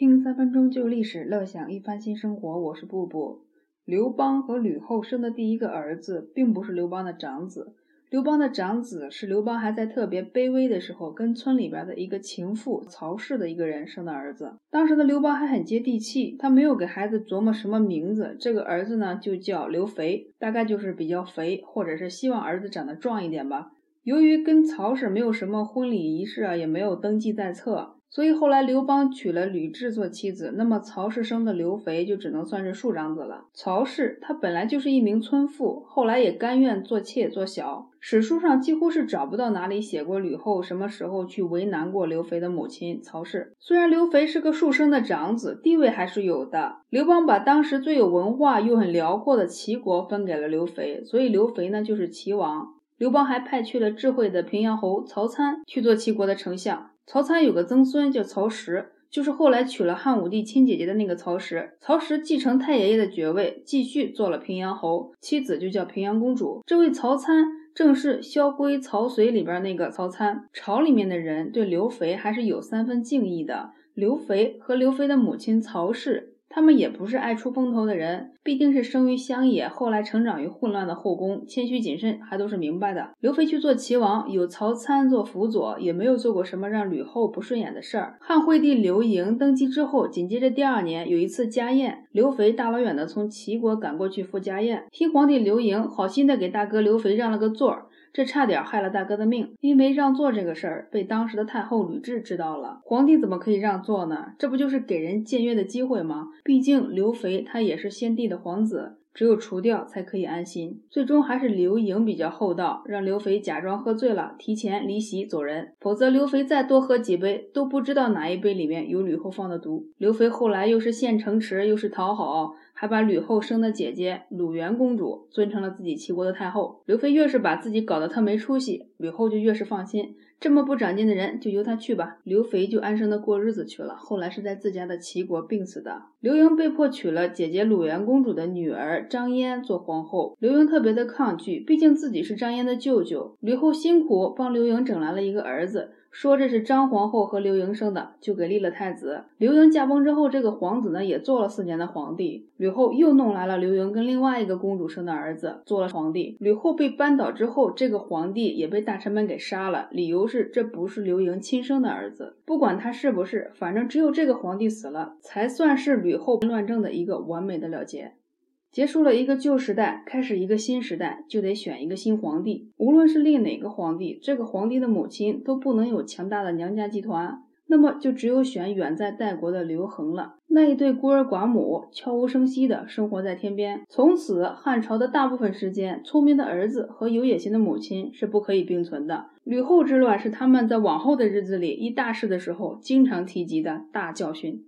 听三分钟旧历史，乐享一番新生活。我是布布。刘邦和吕后生的第一个儿子，并不是刘邦的长子。刘邦的长子是刘邦还在特别卑微的时候，跟村里边的一个情妇曹氏的一个人生的儿子。当时的刘邦还很接地气，他没有给孩子琢磨什么名字，这个儿子呢就叫刘肥，大概就是比较肥，或者是希望儿子长得壮一点吧。由于跟曹氏没有什么婚礼仪式啊，也没有登记在册。所以后来刘邦娶了吕雉做妻子，那么曹氏生的刘肥就只能算是庶长子了。曹氏她本来就是一名村妇，后来也甘愿做妾做小。史书上几乎是找不到哪里写过吕后什么时候去为难过刘肥的母亲曹氏。虽然刘肥是个庶生的长子，地位还是有的。刘邦把当时最有文化又很辽阔的齐国分给了刘肥，所以刘肥呢就是齐王。刘邦还派去了智慧的平阳侯曹参去做齐国的丞相。曹参有个曾孙叫曹实，就是后来娶了汉武帝亲姐姐的那个曹实。曹实继承太爷爷的爵位，继续做了平阳侯，妻子就叫平阳公主。这位曹参正是萧规曹随里边那个曹参。朝里面的人对刘肥还是有三分敬意的。刘肥和刘肥的母亲曹氏。他们也不是爱出风头的人，毕竟是生于乡野，后来成长于混乱的后宫，谦虚谨慎还都是明白的。刘肥去做齐王，有曹参做辅佐，也没有做过什么让吕后不顺眼的事儿。汉惠帝刘盈登基之后，紧接着第二年有一次家宴，刘肥大老远的从齐国赶过去赴家宴，听皇帝刘盈好心的给大哥刘肥让了个座儿。这差点害了大哥的命，因为让座这个事儿被当时的太后吕雉知道了。皇帝怎么可以让座呢？这不就是给人僭越的机会吗？毕竟刘肥他也是先帝的皇子。只有除掉才可以安心。最终还是刘盈比较厚道，让刘肥假装喝醉了，提前离席走人。否则刘肥再多喝几杯，都不知道哪一杯里面有吕后放的毒。刘肥后来又是献城池，又是讨好，还把吕后生的姐姐鲁元公主尊成了自己齐国的太后。刘肥越是把自己搞得特没出息，吕后就越是放心。这么不长进的人，就由他去吧。刘肥就安生的过日子去了。后来是在自家的齐国病死的。刘盈被迫娶了姐姐鲁元公主的女儿张嫣做皇后。刘盈特别的抗拒，毕竟自己是张嫣的舅舅。吕后辛苦帮刘盈整来了一个儿子。说这是张皇后和刘盈生的，就给立了太子。刘盈驾崩之后，这个皇子呢也做了四年的皇帝。吕后又弄来了刘盈跟另外一个公主生的儿子，做了皇帝。吕后被扳倒之后，这个皇帝也被大臣们给杀了，理由是这不是刘盈亲生的儿子。不管他是不是，反正只有这个皇帝死了，才算是吕后乱政的一个完美的了结。结束了一个旧时代，开始一个新时代，就得选一个新皇帝。无论是立哪个皇帝，这个皇帝的母亲都不能有强大的娘家集团，那么就只有选远在代国的刘恒了。那一对孤儿寡母，悄无声息地生活在天边。从此，汉朝的大部分时间，聪明的儿子和有野心的母亲是不可以并存的。吕后之乱是他们在往后的日子里议大事的时候经常提及的大教训。